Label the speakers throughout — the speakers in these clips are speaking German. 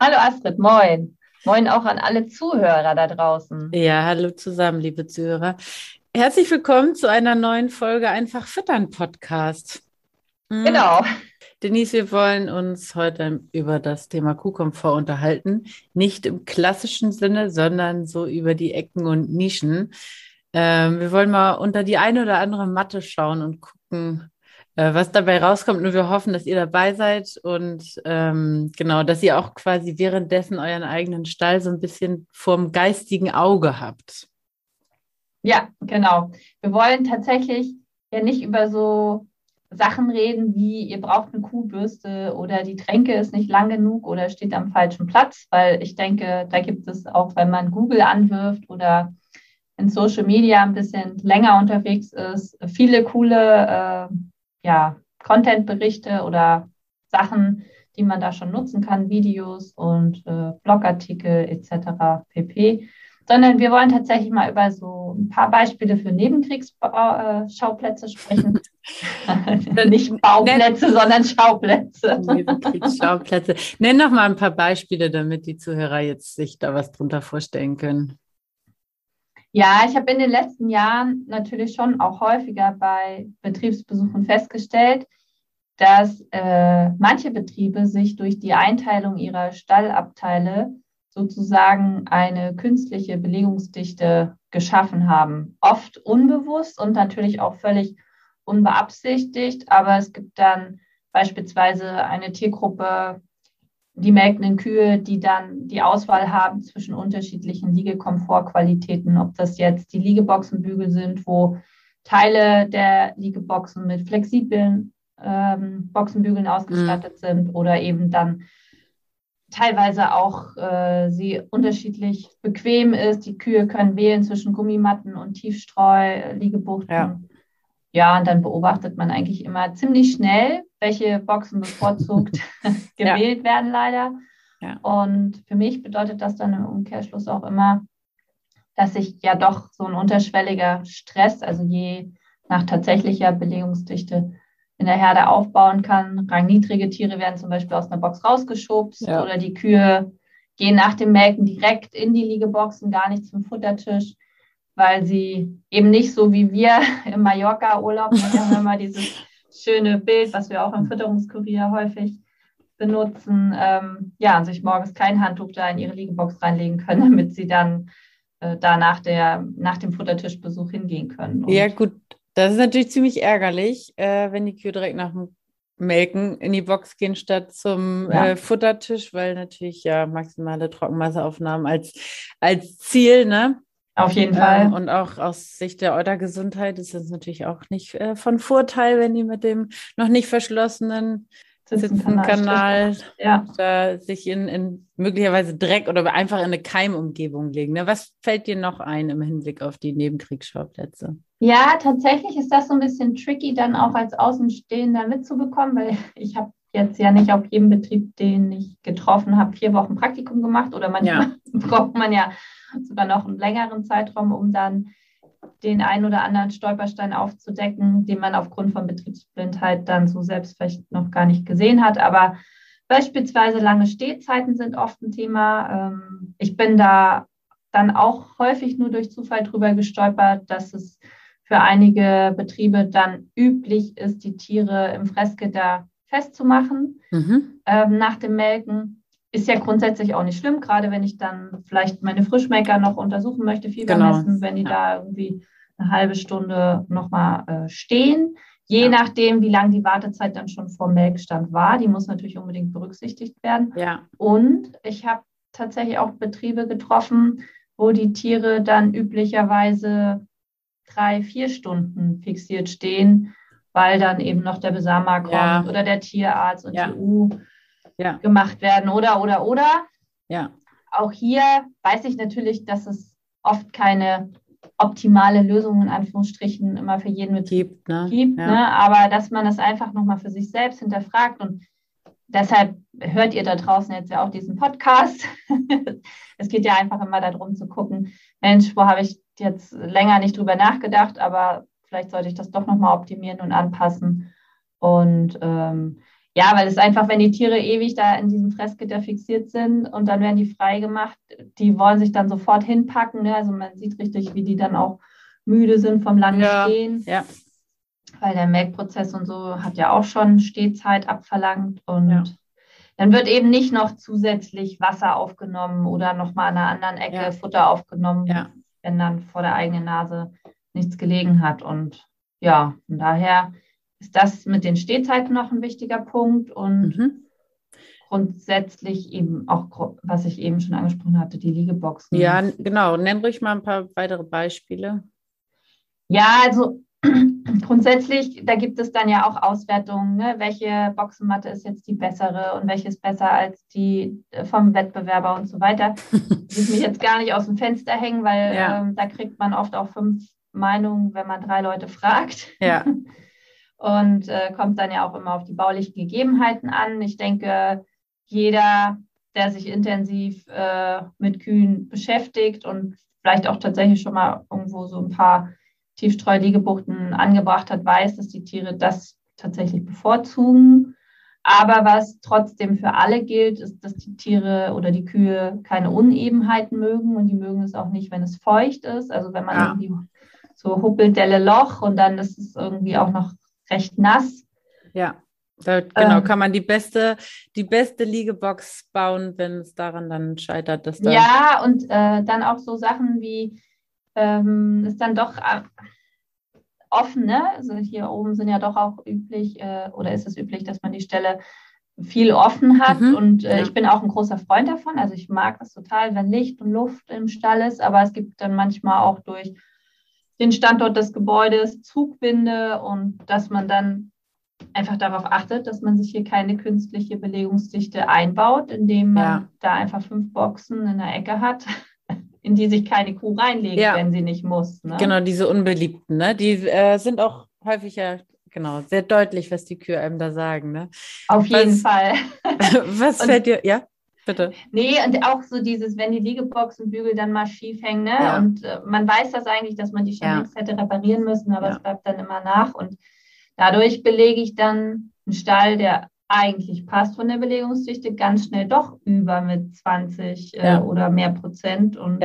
Speaker 1: Hallo Astrid, moin. Moin auch an alle Zuhörer da draußen.
Speaker 2: Ja, hallo zusammen, liebe Zuhörer. Herzlich willkommen zu einer neuen Folge Einfach Füttern Podcast.
Speaker 1: Mhm. Genau.
Speaker 2: Denise, wir wollen uns heute über das Thema Kuhkomfort unterhalten. Nicht im klassischen Sinne, sondern so über die Ecken und Nischen. Ähm, wir wollen mal unter die eine oder andere Matte schauen und gucken, was dabei rauskommt. Nur wir hoffen, dass ihr dabei seid und ähm, genau, dass ihr auch quasi währenddessen euren eigenen Stall so ein bisschen vorm geistigen Auge habt.
Speaker 1: Ja, genau. Wir wollen tatsächlich ja nicht über so Sachen reden wie ihr braucht eine Kuhbürste oder die Tränke ist nicht lang genug oder steht am falschen Platz, weil ich denke, da gibt es auch, wenn man Google anwirft oder in Social Media ein bisschen länger unterwegs ist, viele coole äh, ja, Content-Berichte oder Sachen, die man da schon nutzen kann, Videos und äh, Blogartikel etc. pp. Sondern wir wollen tatsächlich mal über so ein paar Beispiele für Nebenkriegsschauplätze sprechen. Nicht Bauplätze, sondern Schauplätze.
Speaker 2: Nebenkriegsschauplätze. Nenn noch mal ein paar Beispiele, damit die Zuhörer jetzt sich da was drunter vorstellen können.
Speaker 1: Ja, ich habe in den letzten Jahren natürlich schon auch häufiger bei Betriebsbesuchen festgestellt, dass äh, manche Betriebe sich durch die Einteilung ihrer Stallabteile sozusagen eine künstliche Belegungsdichte geschaffen haben. Oft unbewusst und natürlich auch völlig unbeabsichtigt, aber es gibt dann beispielsweise eine Tiergruppe, die melkenden Kühe, die dann die Auswahl haben zwischen unterschiedlichen Liegekomfortqualitäten, ob das jetzt die Liegeboxenbügel sind, wo Teile der Liegeboxen mit flexiblen ähm, Boxenbügeln ausgestattet mhm. sind oder eben dann teilweise auch äh, sie unterschiedlich bequem ist. Die Kühe können wählen zwischen Gummimatten und Tiefstreu, Liegebuchten. Ja. ja, und dann beobachtet man eigentlich immer ziemlich schnell, welche Boxen bevorzugt gewählt ja. werden, leider. Ja. Und für mich bedeutet das dann im Umkehrschluss auch immer, dass sich ja doch so ein unterschwelliger Stress, also je nach tatsächlicher Belegungsdichte in der Herde aufbauen kann. Rangniedrige Tiere werden zum Beispiel aus einer Box rausgeschubst ja. oder die Kühe gehen nach dem Melken direkt in die Liegeboxen, gar nicht zum Futtertisch, weil sie eben nicht so wie wir im Mallorca-Urlaub, wir haben immer dieses schöne Bild, was wir auch im Fütterungskurier häufig benutzen, ähm, ja, und sich morgens kein Handtuch da in ihre Liegebox reinlegen können, damit sie dann äh, da nach, der, nach dem Futtertischbesuch hingehen können.
Speaker 2: Und ja, gut, das ist natürlich ziemlich ärgerlich, äh, wenn die Kühe direkt nach dem Melken in die Box gehen statt zum ja. äh, Futtertisch, weil natürlich ja maximale Trockenmasseaufnahmen als, als Ziel, ne?
Speaker 1: Auf jeden Fall.
Speaker 2: und auch aus Sicht der Eutergesundheit ist es natürlich auch nicht äh, von Vorteil, wenn die mit dem noch nicht verschlossenen Sitzenkanal ja. da sich in, in möglicherweise Dreck oder einfach in eine Keimumgebung legen. Ne? Was fällt dir noch ein im Hinblick auf die Nebenkriegsschauplätze?
Speaker 1: Ja, tatsächlich ist das so ein bisschen tricky, dann auch als Außenstehender mitzubekommen, weil ich habe jetzt ja nicht auf jedem Betrieb, den ich getroffen habe, vier Wochen Praktikum gemacht oder manchmal ja. braucht man ja sogar noch einen längeren Zeitraum, um dann den einen oder anderen Stolperstein aufzudecken, den man aufgrund von Betriebsblindheit dann so selbst vielleicht noch gar nicht gesehen hat. Aber beispielsweise lange Stehzeiten sind oft ein Thema. Ähm, ich bin da dann auch häufig nur durch Zufall drüber gestolpert, dass es für einige Betriebe dann üblich ist, die Tiere im Fressgitter festzumachen mhm. ähm, nach dem Melken ist ja grundsätzlich auch nicht schlimm, gerade wenn ich dann vielleicht meine Frischmecker noch untersuchen möchte, Fieber genau. messen, wenn die ja. da irgendwie eine halbe Stunde nochmal äh, stehen. Je ja. nachdem, wie lang die Wartezeit dann schon vor Melkstand war, die muss natürlich unbedingt berücksichtigt werden.
Speaker 2: Ja.
Speaker 1: Und ich habe tatsächlich auch Betriebe getroffen, wo die Tiere dann üblicherweise drei, vier Stunden fixiert stehen, weil dann eben noch der Besamer kommt ja. oder der Tierarzt und ja. die U ja. gemacht werden oder, oder, oder.
Speaker 2: Ja.
Speaker 1: Auch hier weiß ich natürlich, dass es oft keine optimale Lösung in Anführungsstrichen immer für jeden Betrieb gibt, ne? gibt ja. ne? aber dass man das einfach nochmal für sich selbst hinterfragt und deshalb hört ihr da draußen jetzt ja auch diesen Podcast. es geht ja einfach immer darum zu gucken, Mensch, wo habe ich jetzt länger nicht drüber nachgedacht, aber vielleicht sollte ich das doch nochmal optimieren und anpassen. Und ähm, ja, weil es einfach, wenn die Tiere ewig da in diesem Fressgitter fixiert sind und dann werden die freigemacht, die wollen sich dann sofort hinpacken. Ne? Also man sieht richtig, wie die dann auch müde sind vom langen ja, Stehen.
Speaker 2: Ja.
Speaker 1: Weil der Melkprozess und so hat ja auch schon Stehzeit abverlangt und ja. dann wird eben nicht noch zusätzlich Wasser aufgenommen oder nochmal an einer anderen Ecke ja. Futter aufgenommen, wenn dann vor der eigenen Nase nichts gelegen hat. Und ja, von daher ist das mit den Stehzeiten noch ein wichtiger Punkt und mhm. grundsätzlich eben auch, was ich eben schon angesprochen hatte, die Liegeboxen.
Speaker 2: Ja, genau. Nenn ruhig mal ein paar weitere Beispiele.
Speaker 1: Ja, also grundsätzlich, da gibt es dann ja auch Auswertungen, ne? welche Boxenmatte ist jetzt die bessere und welche ist besser als die äh, vom Wettbewerber und so weiter. Ich will mich jetzt gar nicht aus dem Fenster hängen, weil ja. ähm, da kriegt man oft auch fünf Meinungen, wenn man drei Leute fragt.
Speaker 2: Ja.
Speaker 1: und äh, kommt dann ja auch immer auf die baulichen Gegebenheiten an. Ich denke, jeder, der sich intensiv äh, mit Kühen beschäftigt und vielleicht auch tatsächlich schon mal irgendwo so ein paar Tiefstreu-Liegebuchten angebracht hat, weiß, dass die Tiere das tatsächlich bevorzugen. Aber was trotzdem für alle gilt, ist, dass die Tiere oder die Kühe keine Unebenheiten mögen und die mögen es auch nicht, wenn es feucht ist. Also wenn man ja. irgendwie so huppelt, delle Loch und dann ist es irgendwie auch noch recht nass.
Speaker 2: Ja, da, genau, ähm, kann man die beste, die beste Liegebox bauen, wenn es daran dann scheitert, dass da.
Speaker 1: Ja, und äh, dann auch so Sachen wie ähm, ist dann doch äh, offen, ne? Also hier oben sind ja doch auch üblich, äh, oder ist es üblich, dass man die Stelle viel offen hat. Mhm, und äh, ja. ich bin auch ein großer Freund davon. Also ich mag das total, wenn Licht und Luft im Stall ist, aber es gibt dann manchmal auch durch den Standort des Gebäudes, Zugwinde und dass man dann einfach darauf achtet, dass man sich hier keine künstliche Belegungsdichte einbaut, indem man ja. da einfach fünf Boxen in der Ecke hat, in die sich keine Kuh reinlegt, ja. wenn sie nicht muss.
Speaker 2: Ne? Genau, diese unbeliebten, ne? die äh, sind auch häufig ja genau sehr deutlich, was die Kühe einem da sagen. Ne?
Speaker 1: Auf jeden Fall.
Speaker 2: was fällt dir, ja? Bitte.
Speaker 1: Nee, und auch so dieses, wenn die Liegeboxenbügel dann mal schief hängen, ne? Ja. Und äh, man weiß das eigentlich, dass man die schon ja. längst hätte reparieren müssen, aber ja. es bleibt dann immer nach. Und dadurch belege ich dann einen Stall, der eigentlich passt von der Belegungsdichte, ganz schnell doch über mit 20 äh, oder mehr Prozent. Und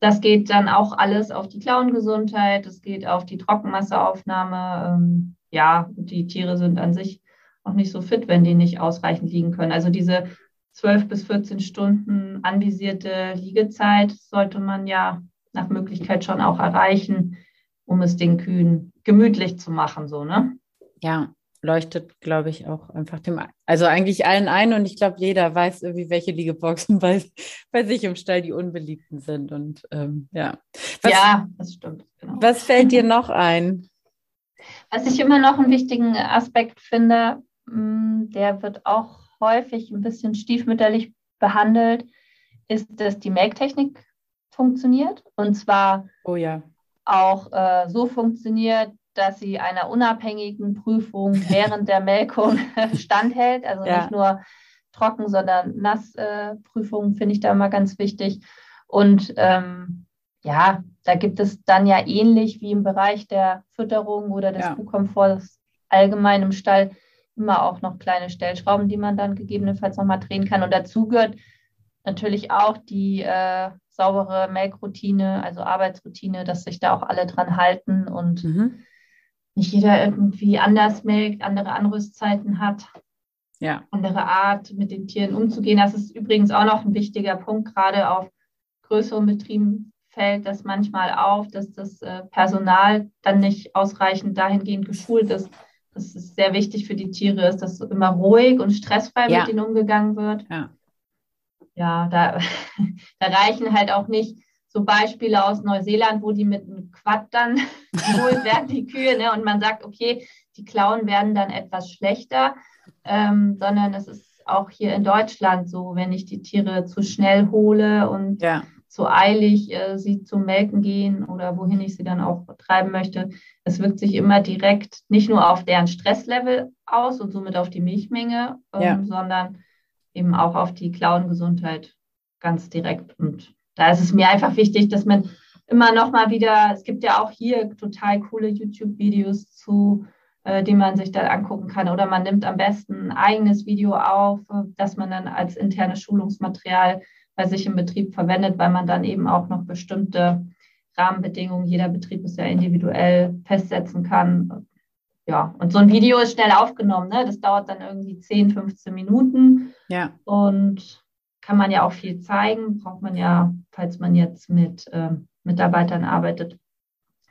Speaker 1: das geht dann auch alles auf die Klauengesundheit, es geht auf die Trockenmasseaufnahme. Ähm, ja, die Tiere sind an sich auch nicht so fit, wenn die nicht ausreichend liegen können. Also diese 12 bis 14 Stunden anvisierte Liegezeit sollte man ja nach Möglichkeit schon auch erreichen, um es den Kühen gemütlich zu machen, so, ne?
Speaker 2: Ja, leuchtet, glaube ich, auch einfach dem, also eigentlich allen ein und ich glaube, jeder weiß irgendwie, welche Liegeboxen bei, bei sich im Stall die unbeliebten sind und ähm, ja.
Speaker 1: Was, ja, das stimmt.
Speaker 2: Genau. Was fällt dir noch ein?
Speaker 1: Was ich immer noch einen wichtigen Aspekt finde, mm, der wird auch häufig ein bisschen stiefmütterlich behandelt, ist, dass die Melktechnik funktioniert. Und zwar
Speaker 2: oh ja.
Speaker 1: auch äh, so funktioniert, dass sie einer unabhängigen Prüfung während der Melkung standhält. Also ja. nicht nur trocken, sondern Nassprüfungen äh, finde ich da immer ganz wichtig. Und ähm, ja, da gibt es dann ja ähnlich wie im Bereich der Fütterung oder des ja. Kuhkomforts allgemein im Stall immer auch noch kleine Stellschrauben, die man dann gegebenenfalls nochmal drehen kann. Und dazu gehört natürlich auch die äh, saubere Melkroutine, also Arbeitsroutine, dass sich da auch alle dran halten und mhm. nicht jeder irgendwie anders melkt, andere Anrüstzeiten hat. ja. andere Art, mit den Tieren umzugehen. Das ist übrigens auch noch ein wichtiger Punkt, gerade auf größeren Betrieben fällt das manchmal auf, dass das äh, Personal dann nicht ausreichend dahingehend geschult ist. Das ist sehr wichtig für die Tiere, ist, dass immer ruhig und stressfrei ja. mit ihnen umgegangen wird. Ja, ja da, da reichen halt auch nicht so Beispiele aus Neuseeland, wo die mit einem Quad dann geholt werden, die Kühe, ne? und man sagt, okay, die Klauen werden dann etwas schlechter, ähm, sondern es ist auch hier in Deutschland so, wenn ich die Tiere zu schnell hole und ja. Zu eilig äh, sie zum Melken gehen oder wohin ich sie dann auch treiben möchte, es wirkt sich immer direkt nicht nur auf deren Stresslevel aus und somit auf die Milchmenge, ähm, ja. sondern eben auch auf die Klauengesundheit ganz direkt. Und da ist es mir einfach wichtig, dass man immer noch mal wieder, es gibt ja auch hier total coole YouTube-Videos zu, äh, die man sich da angucken kann. Oder man nimmt am besten ein eigenes Video auf, äh, das man dann als internes Schulungsmaterial bei sich im Betrieb verwendet, weil man dann eben auch noch bestimmte Rahmenbedingungen, jeder Betrieb ist ja individuell festsetzen kann. Ja, und so ein Video ist schnell aufgenommen. Ne? Das dauert dann irgendwie 10, 15 Minuten. Ja. Und kann man ja auch viel zeigen, braucht man ja, falls man jetzt mit äh, Mitarbeitern arbeitet.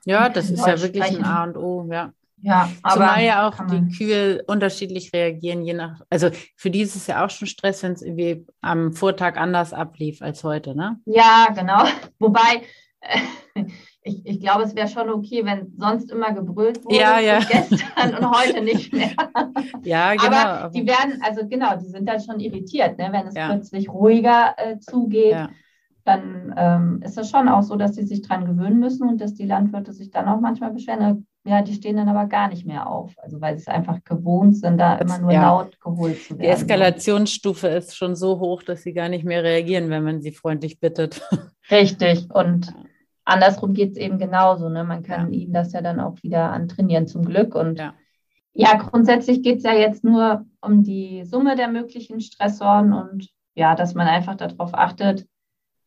Speaker 2: Ja, das ist ja wirklich sprechen. ein A und O, ja. Ja, aber Zumal ja auch die Kühe unterschiedlich reagieren, je nach, also für die ist es ja auch schon Stress, wenn es irgendwie am Vortag anders ablief als heute, ne?
Speaker 1: Ja, genau. Wobei, äh, ich, ich glaube, es wäre schon okay, wenn sonst immer gebrüllt wurde
Speaker 2: ja, ja.
Speaker 1: gestern und heute nicht mehr.
Speaker 2: Ja, genau.
Speaker 1: Aber die werden, also genau, die sind dann schon irritiert, ne? wenn es ja. plötzlich ruhiger äh, zugeht. Ja. Dann ähm, ist es schon auch so, dass sie sich dran gewöhnen müssen und dass die Landwirte sich dann auch manchmal beschweren. Ja, die stehen dann aber gar nicht mehr auf, also weil sie es einfach gewohnt sind, da immer nur ja. laut geholt zu werden.
Speaker 2: Die Eskalationsstufe ist schon so hoch, dass sie gar nicht mehr reagieren, wenn man sie freundlich bittet.
Speaker 1: Richtig. Und andersrum geht es eben genauso. Ne? Man kann ja. ihnen das ja dann auch wieder antrainieren, zum Glück. Und ja, ja grundsätzlich geht es ja jetzt nur um die Summe der möglichen Stressoren und ja, dass man einfach darauf achtet,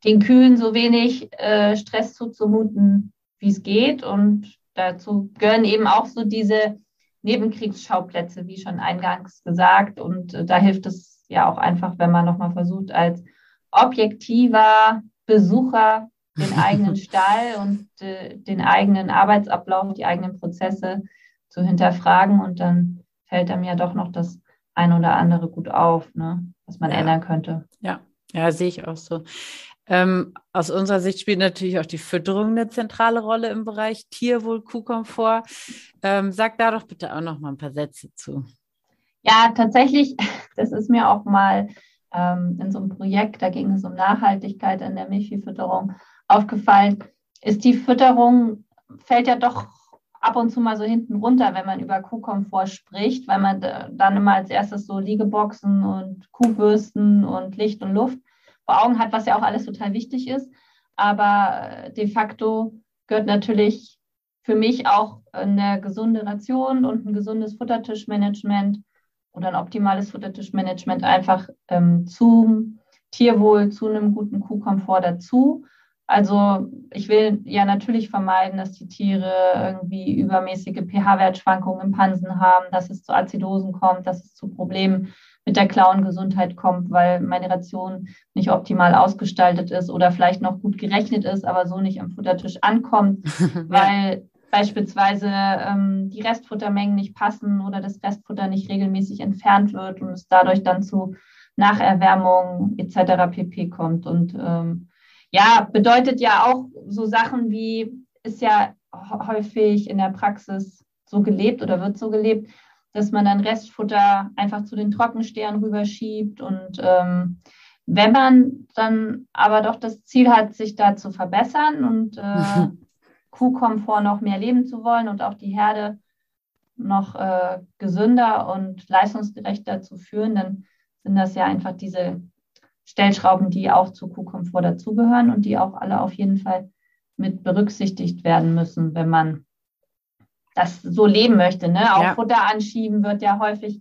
Speaker 1: den Kühen so wenig äh, Stress zuzumuten, wie es geht. Und dazu gehören eben auch so diese Nebenkriegsschauplätze, wie schon eingangs gesagt. Und äh, da hilft es ja auch einfach, wenn man nochmal versucht, als objektiver Besucher den eigenen Stall und äh, den eigenen Arbeitsablauf, die eigenen Prozesse zu hinterfragen. Und dann fällt einem ja doch noch das ein oder andere gut auf, ne, was man ja. ändern könnte.
Speaker 2: Ja, ja, sehe ich auch so. Ähm, aus unserer Sicht spielt natürlich auch die Fütterung eine zentrale Rolle im Bereich Tierwohl, Kuhkomfort. Ähm, sag da doch bitte auch noch mal ein paar Sätze zu.
Speaker 1: Ja, tatsächlich, das ist mir auch mal ähm, in so einem Projekt, da ging es um Nachhaltigkeit in der Milchviehfütterung, aufgefallen, ist die Fütterung, fällt ja doch ab und zu mal so hinten runter, wenn man über Kuhkomfort spricht, weil man dann immer als erstes so Liegeboxen und Kuhbürsten und Licht und Luft vor Augen hat, was ja auch alles total wichtig ist. Aber äh, de facto gehört natürlich für mich auch eine gesunde Ration und ein gesundes Futtertischmanagement oder ein optimales Futtertischmanagement einfach ähm, zum Tierwohl, zu einem guten Kuhkomfort dazu. Also ich will ja natürlich vermeiden, dass die Tiere irgendwie übermäßige pH-Wertschwankungen im Pansen haben, dass es zu Azidosen kommt, dass es zu Problemen mit der Klauengesundheit kommt, weil meine Ration nicht optimal ausgestaltet ist oder vielleicht noch gut gerechnet ist, aber so nicht am Futtertisch ankommt, weil beispielsweise ähm, die Restfuttermengen nicht passen oder das Restfutter nicht regelmäßig entfernt wird und es dadurch dann zu Nacherwärmung etc. pp kommt. Und ähm, ja, bedeutet ja auch so Sachen wie, ist ja häufig in der Praxis so gelebt oder wird so gelebt, dass man dann Restfutter einfach zu den Trockenstehern rüberschiebt. Und ähm, wenn man dann aber doch das Ziel hat, sich da zu verbessern und äh, Kuhkomfort noch mehr leben zu wollen und auch die Herde noch äh, gesünder und leistungsgerechter zu führen, dann sind das ja einfach diese Stellschrauben, die auch zu Kuhkomfort dazugehören und die auch alle auf jeden Fall mit berücksichtigt werden müssen, wenn man das so leben möchte. Ne? Auch ja. Futter anschieben wird ja häufig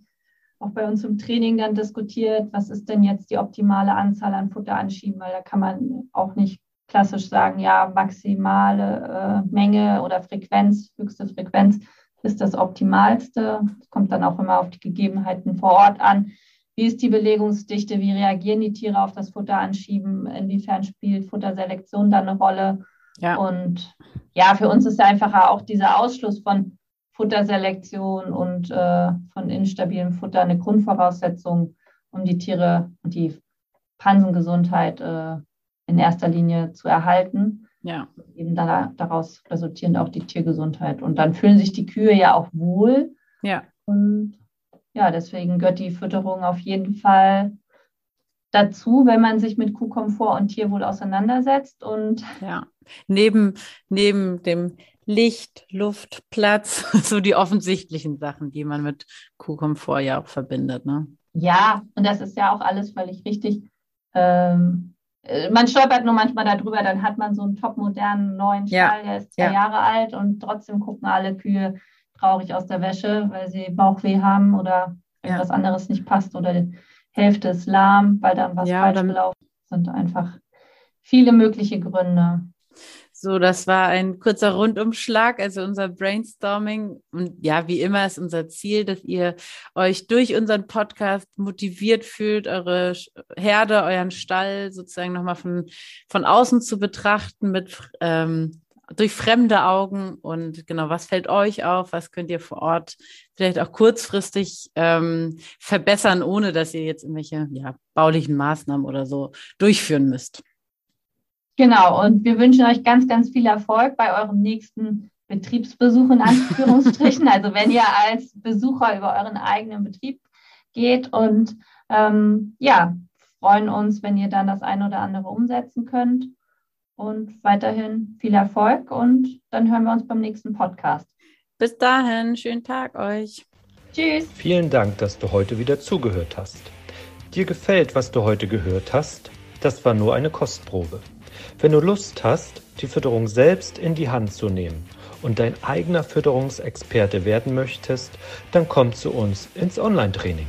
Speaker 1: auch bei uns im Training dann diskutiert, was ist denn jetzt die optimale Anzahl an Futter anschieben, weil da kann man auch nicht klassisch sagen, ja, maximale äh, Menge oder Frequenz, höchste Frequenz ist das optimalste. Das kommt dann auch immer auf die Gegebenheiten vor Ort an. Wie ist die Belegungsdichte, wie reagieren die Tiere auf das Futteranschieben, inwiefern spielt Futterselektion da eine Rolle. Ja. Und ja, für uns ist einfach auch dieser Ausschluss von Futterselektion und äh, von instabilem Futter eine Grundvoraussetzung, um die Tiere und die Pansengesundheit äh, in erster Linie zu erhalten. Ja. Eben da, daraus resultierend auch die Tiergesundheit. Und dann fühlen sich die Kühe ja auch wohl. Ja. Und ja, deswegen gehört die Fütterung auf jeden Fall dazu, wenn man sich mit Kuhkomfort und Tierwohl auseinandersetzt. Und
Speaker 2: ja, neben, neben dem Licht, Luft, Platz, so die offensichtlichen Sachen, die man mit Kuhkomfort ja auch verbindet. Ne?
Speaker 1: Ja, und das ist ja auch alles völlig richtig. Ähm, äh, man stolpert nur manchmal darüber, dann hat man so einen topmodernen neuen Stall, ja. der ist zwei ja. Jahre alt und trotzdem gucken alle Kühe traurig aus der Wäsche, weil sie Bauchweh haben oder irgendwas ja. anderes nicht passt oder die Hälfte ist lahm, weil dann was falsch gelaufen ist. sind einfach viele mögliche Gründe.
Speaker 2: So, das war ein kurzer Rundumschlag, also unser Brainstorming. Und ja, wie immer ist unser Ziel, dass ihr euch durch unseren Podcast motiviert fühlt, eure Herde, euren Stall sozusagen nochmal von, von außen zu betrachten, mit ähm, durch fremde Augen. Und genau, was fällt euch auf? Was könnt ihr vor Ort vielleicht auch kurzfristig ähm, verbessern, ohne dass ihr jetzt irgendwelche ja, baulichen Maßnahmen oder so durchführen müsst?
Speaker 1: Genau, und wir wünschen euch ganz, ganz viel Erfolg bei eurem nächsten Betriebsbesuch in Anführungsstrichen. also wenn ihr als Besucher über euren eigenen Betrieb geht und ähm, ja, freuen uns, wenn ihr dann das eine oder andere umsetzen könnt. Und weiterhin viel Erfolg und dann hören wir uns beim nächsten Podcast.
Speaker 2: Bis dahin, schönen Tag euch.
Speaker 3: Tschüss. Vielen Dank, dass du heute wieder zugehört hast. Dir gefällt, was du heute gehört hast? Das war nur eine Kostprobe. Wenn du Lust hast, die Fütterung selbst in die Hand zu nehmen und dein eigener Fütterungsexperte werden möchtest, dann komm zu uns ins Online-Training.